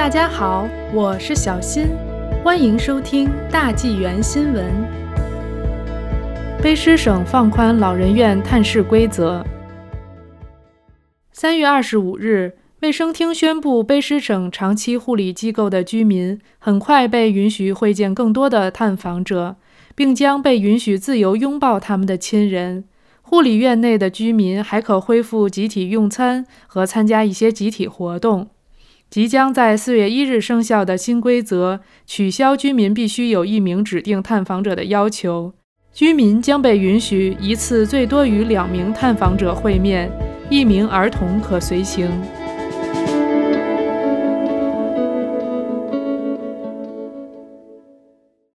大家好，我是小新，欢迎收听大纪元新闻。卑诗省放宽老人院探视规则。三月二十五日，卫生厅宣布，卑诗省长期护理机构的居民很快被允许会见更多的探访者，并将被允许自由拥抱他们的亲人。护理院内的居民还可恢复集体用餐和参加一些集体活动。即将在四月一日生效的新规则取消居民必须有一名指定探访者的要求，居民将被允许一次最多与两名探访者会面，一名儿童可随行。